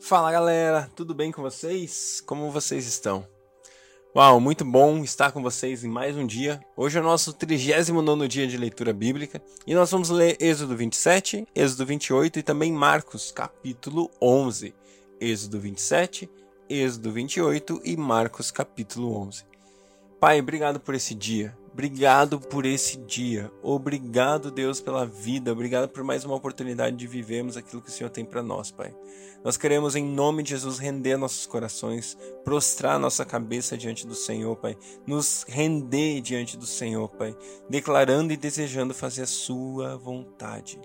Fala galera, tudo bem com vocês? Como vocês estão? Uau, muito bom estar com vocês em mais um dia. Hoje é o nosso 39 dia de leitura bíblica e nós vamos ler Êxodo 27, Êxodo 28 e também Marcos, capítulo 11. Êxodo 27, Êxodo 28 e Marcos, capítulo 11. Pai, obrigado por esse dia. Obrigado por esse dia. Obrigado, Deus, pela vida. Obrigado por mais uma oportunidade de vivermos aquilo que o Senhor tem para nós, Pai. Nós queremos, em nome de Jesus, render nossos corações, prostrar nossa cabeça diante do Senhor, Pai. Nos render diante do Senhor, Pai. Declarando e desejando fazer a Sua vontade.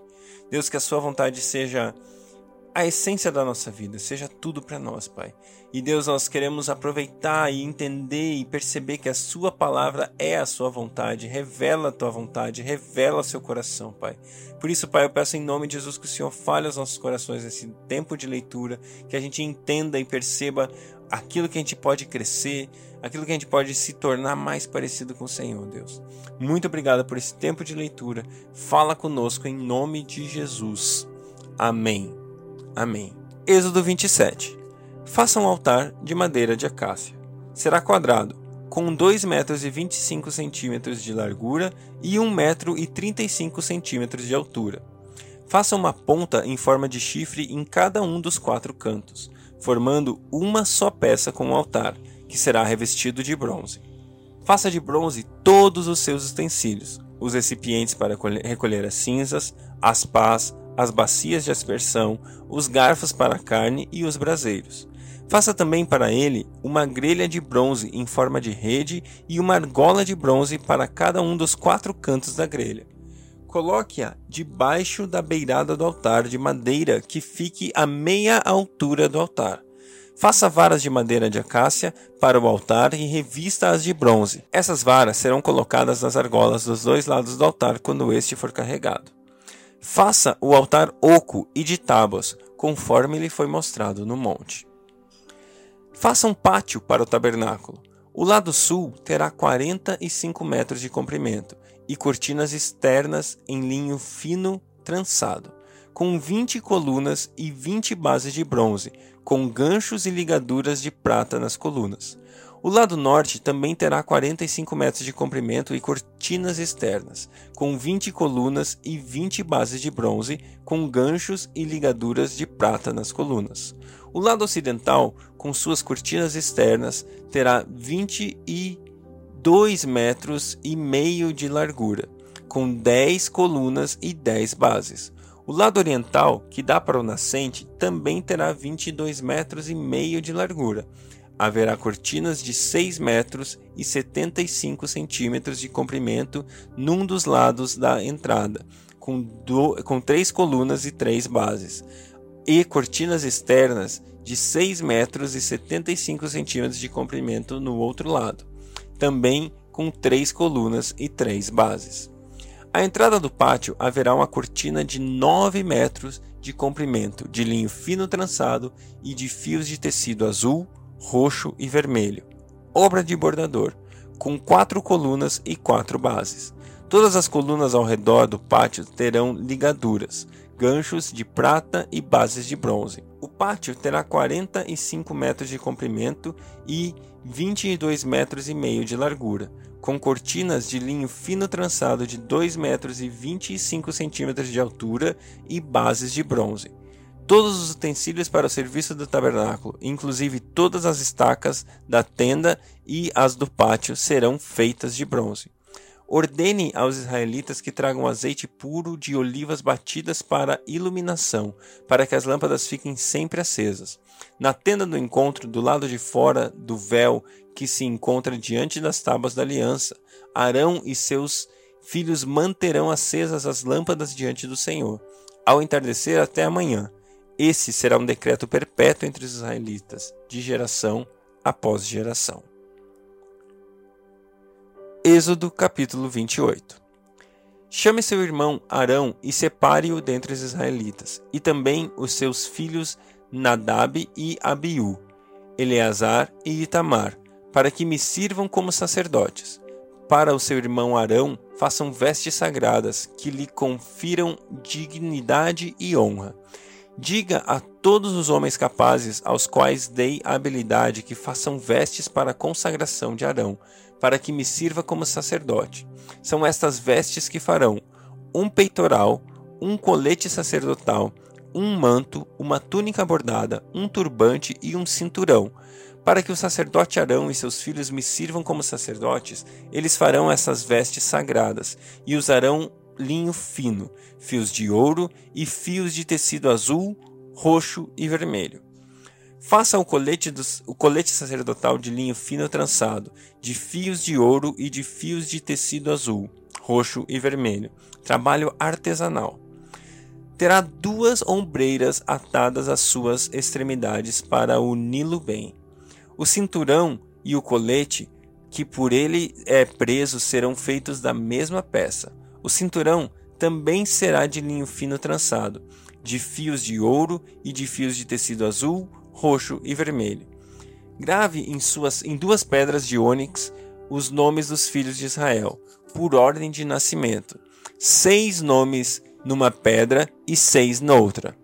Deus, que a Sua vontade seja a essência da nossa vida, seja tudo para nós, Pai. E Deus, nós queremos aproveitar e entender e perceber que a Sua palavra é a Sua vontade, revela a Tua vontade, revela seu coração, Pai. Por isso, Pai, eu peço em nome de Jesus que o Senhor fale aos nossos corações nesse tempo de leitura, que a gente entenda e perceba aquilo que a gente pode crescer, aquilo que a gente pode se tornar mais parecido com o Senhor, Deus. Muito obrigado por esse tempo de leitura. Fala conosco em nome de Jesus. Amém. Amém. Êxodo 27. Faça um altar de madeira de acácia. Será quadrado, com 2 metros e 25 centímetros de largura e 1 metro e 35 centímetros de altura. Faça uma ponta em forma de chifre em cada um dos quatro cantos, formando uma só peça com o altar, que será revestido de bronze. Faça de bronze todos os seus utensílios, os recipientes para recolher as cinzas, as pás, as bacias de aspersão, os garfos para a carne e os braseiros. Faça também para ele uma grelha de bronze em forma de rede e uma argola de bronze para cada um dos quatro cantos da grelha. Coloque-a debaixo da beirada do altar de madeira que fique a meia altura do altar. Faça varas de madeira de acácia para o altar e revista-as de bronze. Essas varas serão colocadas nas argolas dos dois lados do altar quando este for carregado. Faça o altar oco e de tábuas, conforme lhe foi mostrado no monte. Faça um pátio para o tabernáculo. O lado sul terá 45 metros de comprimento e cortinas externas em linho fino trançado, com 20 colunas e 20 bases de bronze, com ganchos e ligaduras de prata nas colunas. O lado norte também terá 45 metros de comprimento e cortinas externas, com 20 colunas e 20 bases de bronze, com ganchos e ligaduras de prata nas colunas. O lado ocidental, com suas cortinas externas, terá 22 metros e meio de largura, com 10 colunas e 10 bases. O lado oriental, que dá para o nascente, também terá 22 metros e meio de largura, haverá cortinas de 6 metros e 75 centímetros de comprimento num dos lados da entrada, com, do, com três colunas e três bases, e cortinas externas de 6 metros e 75 centímetros de comprimento no outro lado, também com três colunas e três bases. À entrada do pátio haverá uma cortina de 9 metros de comprimento, de linho fino trançado e de fios de tecido azul, roxo e vermelho, obra de bordador, com quatro colunas e quatro bases. Todas as colunas ao redor do pátio terão ligaduras, ganchos de prata e bases de bronze. O pátio terá 45 metros de comprimento e 22 metros e meio de largura, com cortinas de linho fino trançado de 2 metros e 25 centímetros de altura e bases de bronze. Todos os utensílios para o serviço do tabernáculo, inclusive todas as estacas da tenda e as do pátio, serão feitas de bronze. Ordene aos israelitas que tragam azeite puro de olivas batidas para iluminação, para que as lâmpadas fiquem sempre acesas. Na tenda do encontro, do lado de fora do véu que se encontra diante das tábuas da aliança, Arão e seus filhos manterão acesas as lâmpadas diante do Senhor, ao entardecer até amanhã. Esse será um decreto perpétuo entre os israelitas, de geração após geração. Êxodo capítulo 28 Chame seu irmão Arão e separe-o dentre os israelitas, e também os seus filhos Nadab e Abiú, Eleazar e Itamar, para que me sirvam como sacerdotes. Para o seu irmão Arão, façam vestes sagradas que lhe confiram dignidade e honra Diga a todos os homens capazes, aos quais dei a habilidade, que façam vestes para a consagração de Arão, para que me sirva como sacerdote. São estas vestes que farão um peitoral, um colete sacerdotal, um manto, uma túnica bordada, um turbante e um cinturão. Para que o sacerdote Arão e seus filhos me sirvam como sacerdotes, eles farão essas vestes sagradas e usarão linho fino, fios de ouro e fios de tecido azul, roxo e vermelho. Faça o colete, o colete sacerdotal de linho fino trançado, de fios de ouro e de fios de tecido azul, roxo e vermelho. Trabalho artesanal. Terá duas ombreiras atadas às suas extremidades para uni-lo bem. O cinturão e o colete que por ele é preso serão feitos da mesma peça. O cinturão também será de linho fino trançado, de fios de ouro e de fios de tecido azul, roxo e vermelho. Grave em, suas, em duas pedras de ônix os nomes dos filhos de Israel, por ordem de nascimento. Seis nomes numa pedra e seis noutra.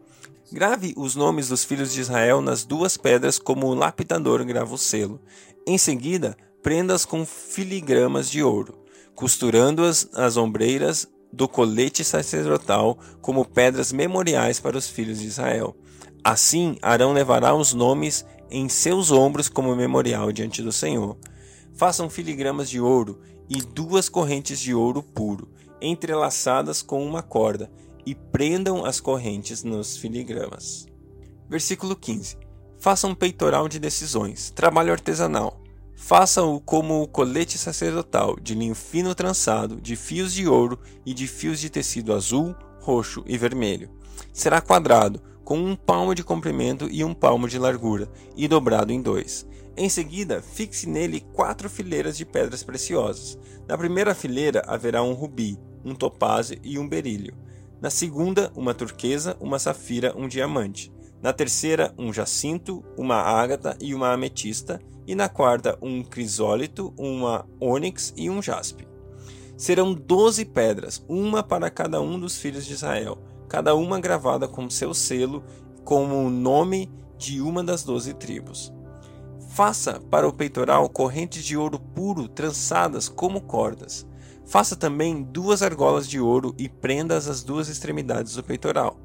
Grave os nomes dos filhos de Israel nas duas pedras, como o lapidador grava o selo. Em seguida, prenda-as com filigramas de ouro costurando-as as ombreiras do colete sacerdotal como pedras memoriais para os filhos de Israel. Assim, Arão levará os nomes em seus ombros como memorial diante do Senhor. Façam filigramas de ouro e duas correntes de ouro puro, entrelaçadas com uma corda, e prendam as correntes nos filigramas. Versículo 15. Façam um peitoral de decisões, trabalho artesanal. Faça-o como o colete sacerdotal, de linho fino trançado, de fios de ouro e de fios de tecido azul, roxo e vermelho. Será quadrado, com um palmo de comprimento e um palmo de largura, e dobrado em dois. Em seguida, fixe nele quatro fileiras de pedras preciosas. Na primeira fileira haverá um rubi, um topázio e um berílio. Na segunda, uma turquesa, uma safira, um diamante. Na terceira, um jacinto, uma ágata e uma ametista e na quarta um crisólito, uma ônix e um jaspe. Serão doze pedras, uma para cada um dos filhos de Israel, cada uma gravada com seu selo, como o nome de uma das doze tribos. Faça para o peitoral correntes de ouro puro trançadas como cordas. Faça também duas argolas de ouro e prenda-as às duas extremidades do peitoral.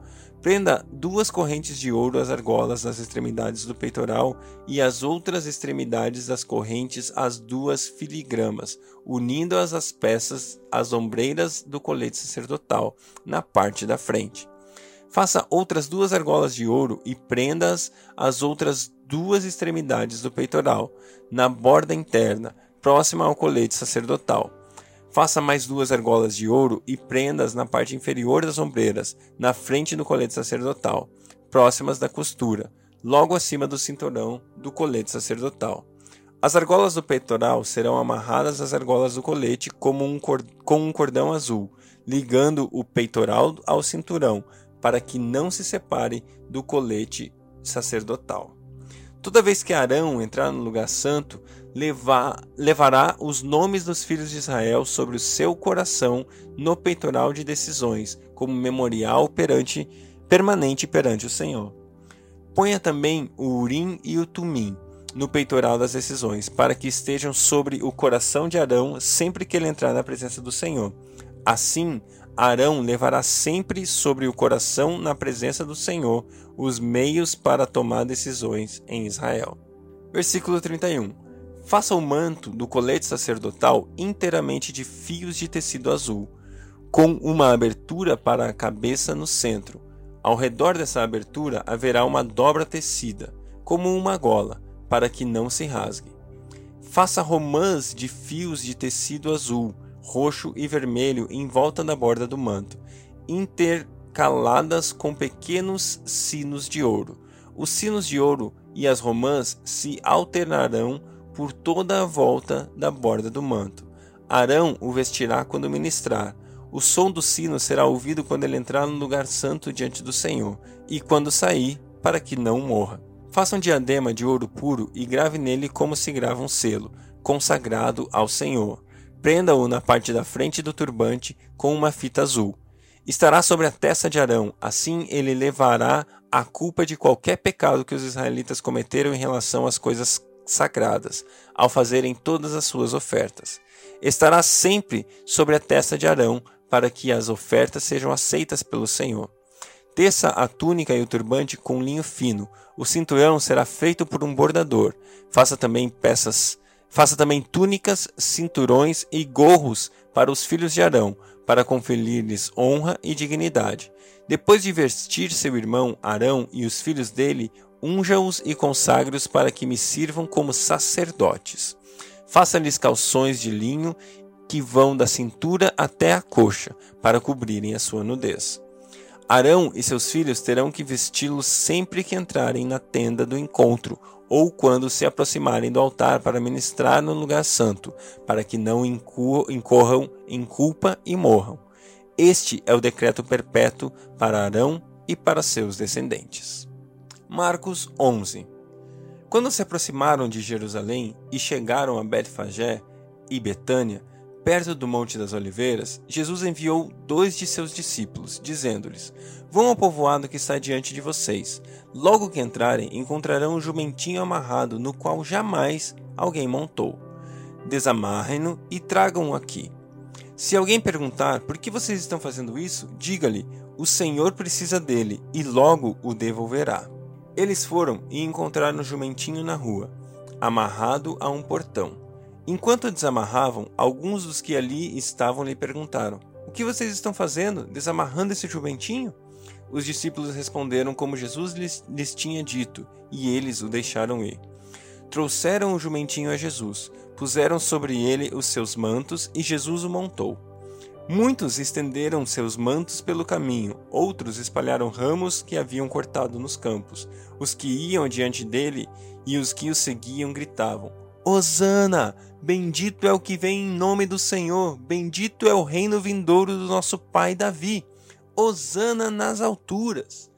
Prenda duas correntes de ouro às argolas nas extremidades do peitoral e as outras extremidades das correntes às duas filigramas, unindo-as às peças às ombreiras do colete sacerdotal, na parte da frente. Faça outras duas argolas de ouro e prenda-as às outras duas extremidades do peitoral, na borda interna, próxima ao colete sacerdotal Faça mais duas argolas de ouro e prendas na parte inferior das ombreiras, na frente do colete sacerdotal, próximas da costura, logo acima do cinturão do colete sacerdotal. As argolas do peitoral serão amarradas às argolas do colete como um com um cordão azul, ligando o peitoral ao cinturão, para que não se separe do colete sacerdotal. Toda vez que Arão entrar no lugar santo, levar, levará os nomes dos filhos de Israel sobre o seu coração no peitoral de decisões, como memorial perante, permanente perante o Senhor. Ponha também o Urim e o Tumim no peitoral das decisões, para que estejam sobre o coração de Arão sempre que ele entrar na presença do Senhor. Assim, Arão levará sempre sobre o coração, na presença do Senhor, os meios para tomar decisões em Israel. Versículo 31. Faça o manto do colete sacerdotal inteiramente de fios de tecido azul, com uma abertura para a cabeça no centro. Ao redor dessa abertura haverá uma dobra tecida, como uma gola, para que não se rasgue. Faça romãs de fios de tecido azul, roxo e vermelho em volta da borda do manto, intercaladas com pequenos sinos de ouro. Os sinos de ouro e as romãs se alternarão por toda a volta da borda do manto. Arão o vestirá quando ministrar. O som do sino será ouvido quando ele entrar no lugar santo diante do Senhor, e quando sair, para que não morra. Faça um diadema de ouro puro e grave nele como se grava um selo, consagrado ao Senhor. Prenda-o na parte da frente do turbante com uma fita azul. Estará sobre a testa de Arão, assim ele levará a culpa de qualquer pecado que os israelitas cometeram em relação às coisas sagradas, ao fazerem todas as suas ofertas. Estará sempre sobre a testa de Arão, para que as ofertas sejam aceitas pelo Senhor. Teça a túnica e o turbante com linho fino. O cinturão será feito por um bordador. Faça também peças, faça também túnicas, cinturões e gorros para os filhos de Arão, para conferir-lhes honra e dignidade. Depois de vestir seu irmão Arão e os filhos dele, unja-os e consagre-os para que me sirvam como sacerdotes. Faça-lhes calções de linho que vão da cintura até a coxa, para cobrirem a sua nudez. Arão e seus filhos terão que vesti-los sempre que entrarem na tenda do encontro, ou quando se aproximarem do altar para ministrar no lugar santo, para que não incorram em culpa e morram. Este é o decreto perpétuo para Arão e para seus descendentes. Marcos 11 Quando se aproximaram de Jerusalém e chegaram a Betfagé e Betânia, perto do Monte das Oliveiras, Jesus enviou dois de seus discípulos, dizendo-lhes: Vão ao povoado que está diante de vocês. Logo que entrarem, encontrarão um jumentinho amarrado, no qual jamais alguém montou. Desamarrem-no e tragam-o aqui. Se alguém perguntar por que vocês estão fazendo isso, diga-lhe: o Senhor precisa dele e logo o devolverá. Eles foram e encontraram o jumentinho na rua, amarrado a um portão. Enquanto desamarravam, alguns dos que ali estavam lhe perguntaram: O que vocês estão fazendo, desamarrando esse jumentinho? Os discípulos responderam como Jesus lhes, lhes tinha dito, e eles o deixaram ir. Trouxeram o jumentinho a Jesus, puseram sobre ele os seus mantos e Jesus o montou. Muitos estenderam seus mantos pelo caminho, outros espalharam ramos que haviam cortado nos campos. Os que iam diante dele e os que o seguiam gritavam: Hosana! Bendito é o que vem em nome do Senhor, bendito é o reino vindouro do nosso pai Davi. Hosana nas alturas!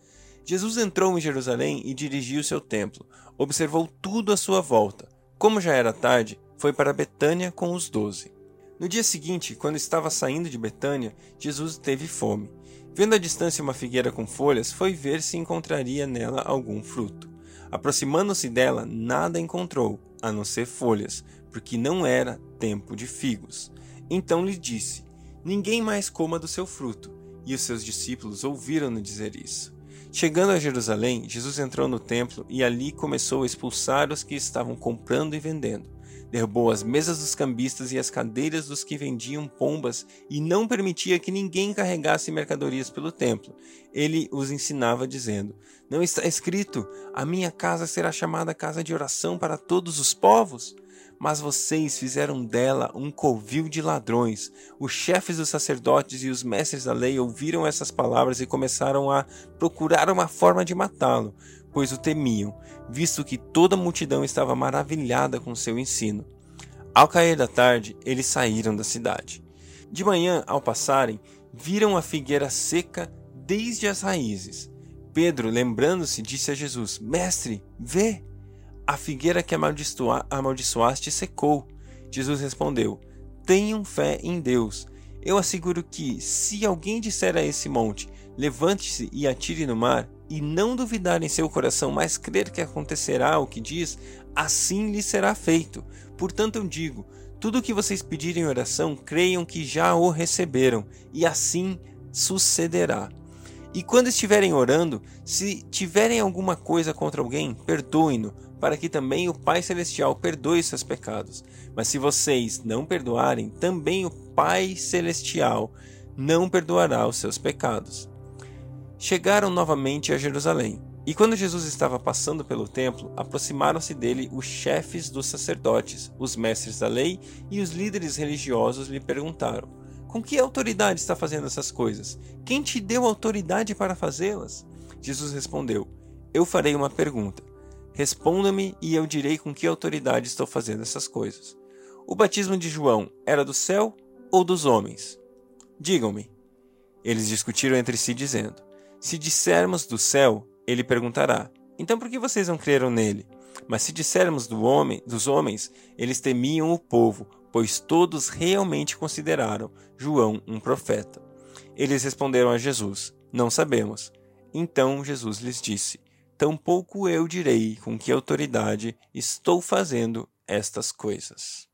Jesus entrou em Jerusalém e dirigiu seu templo. Observou tudo à sua volta. Como já era tarde, foi para Betânia com os doze. No dia seguinte, quando estava saindo de Betânia, Jesus teve fome. Vendo à distância uma figueira com folhas, foi ver se encontraria nela algum fruto. Aproximando-se dela, nada encontrou, a não ser folhas, porque não era tempo de figos. Então lhe disse: Ninguém mais coma do seu fruto. E os seus discípulos ouviram-no dizer isso. Chegando a Jerusalém, Jesus entrou no templo e ali começou a expulsar os que estavam comprando e vendendo derrubou as mesas dos cambistas e as cadeiras dos que vendiam pombas e não permitia que ninguém carregasse mercadorias pelo templo. Ele os ensinava dizendo: Não está escrito: A minha casa será chamada casa de oração para todos os povos? Mas vocês fizeram dela um covil de ladrões. Os chefes dos sacerdotes e os mestres da lei ouviram essas palavras e começaram a procurar uma forma de matá-lo pois o temiam, visto que toda a multidão estava maravilhada com seu ensino. Ao cair da tarde, eles saíram da cidade. De manhã, ao passarem, viram a figueira seca desde as raízes. Pedro, lembrando-se, disse a Jesus: Mestre, vê! A figueira que amaldiçoa amaldiçoaste secou. Jesus respondeu: Tenham fé em Deus. Eu asseguro que, se alguém disser a esse monte: Levante-se e atire no mar, e não duvidar em seu coração, mas crer que acontecerá o que diz, assim lhe será feito. Portanto, eu digo: tudo o que vocês pedirem em oração, creiam que já o receberam, e assim sucederá. E quando estiverem orando, se tiverem alguma coisa contra alguém, perdoem-no, para que também o Pai Celestial perdoe seus pecados. Mas se vocês não perdoarem, também o Pai Celestial não perdoará os seus pecados chegaram novamente a Jerusalém. E quando Jesus estava passando pelo templo, aproximaram-se dele os chefes dos sacerdotes, os mestres da lei e os líderes religiosos lhe perguntaram: Com que autoridade está fazendo essas coisas? Quem te deu autoridade para fazê-las? Jesus respondeu: Eu farei uma pergunta. Responda-me e eu direi com que autoridade estou fazendo essas coisas. O batismo de João era do céu ou dos homens? Digam-me. Eles discutiram entre si, dizendo: se dissermos do céu, ele perguntará: Então por que vocês não creram nele? Mas se dissermos do homem, dos homens, eles temiam o povo, pois todos realmente consideraram João um profeta. Eles responderam a Jesus: Não sabemos. Então Jesus lhes disse: Tampouco eu direi com que autoridade estou fazendo estas coisas.